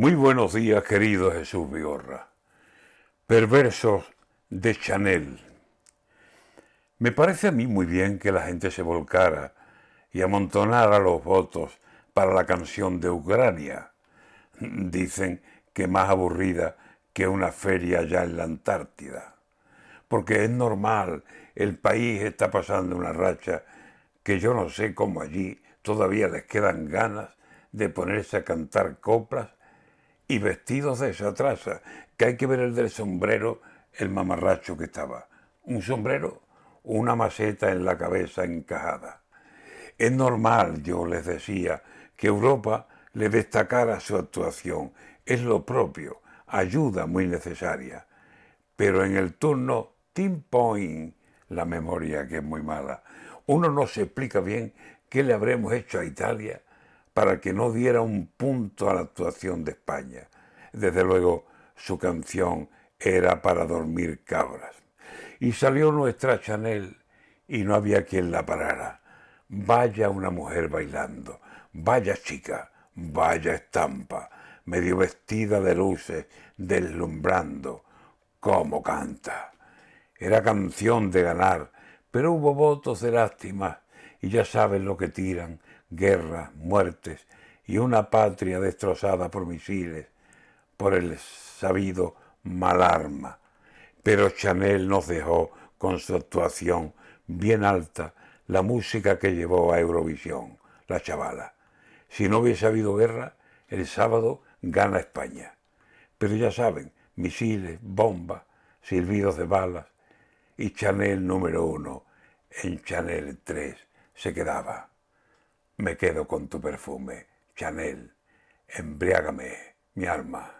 Muy buenos días, querido Jesús Vigorra. Perversos de Chanel. Me parece a mí muy bien que la gente se volcara y amontonara los votos para la canción de Ucrania. Dicen que más aburrida que una feria allá en la Antártida. Porque es normal, el país está pasando una racha que yo no sé cómo allí todavía les quedan ganas de ponerse a cantar coplas y vestidos de esa traza, que hay que ver el del sombrero, el mamarracho que estaba. Un sombrero, una maceta en la cabeza encajada. Es normal, yo les decía, que Europa le destacara su actuación. Es lo propio, ayuda muy necesaria. Pero en el turno Team Point, la memoria que es muy mala, uno no se explica bien qué le habremos hecho a Italia para que no diera un punto a la actuación de España. Desde luego, su canción era para dormir cabras. Y salió nuestra Chanel y no había quien la parara. Vaya una mujer bailando, vaya chica, vaya estampa, medio vestida de luces, deslumbrando. ¿Cómo canta? Era canción de ganar, pero hubo votos de lástima y ya saben lo que tiran, guerras, muertes y una patria destrozada por misiles, por el sabido mal arma. Pero Chanel nos dejó con su actuación bien alta la música que llevó a Eurovisión, la chavala. Si no hubiese habido guerra, el sábado gana España. Pero ya saben, misiles, bombas, silbidos de balas y Chanel número uno en Chanel 3 se quedaba. Me quedo con tu perfume, Chanel, embriágame mi alma.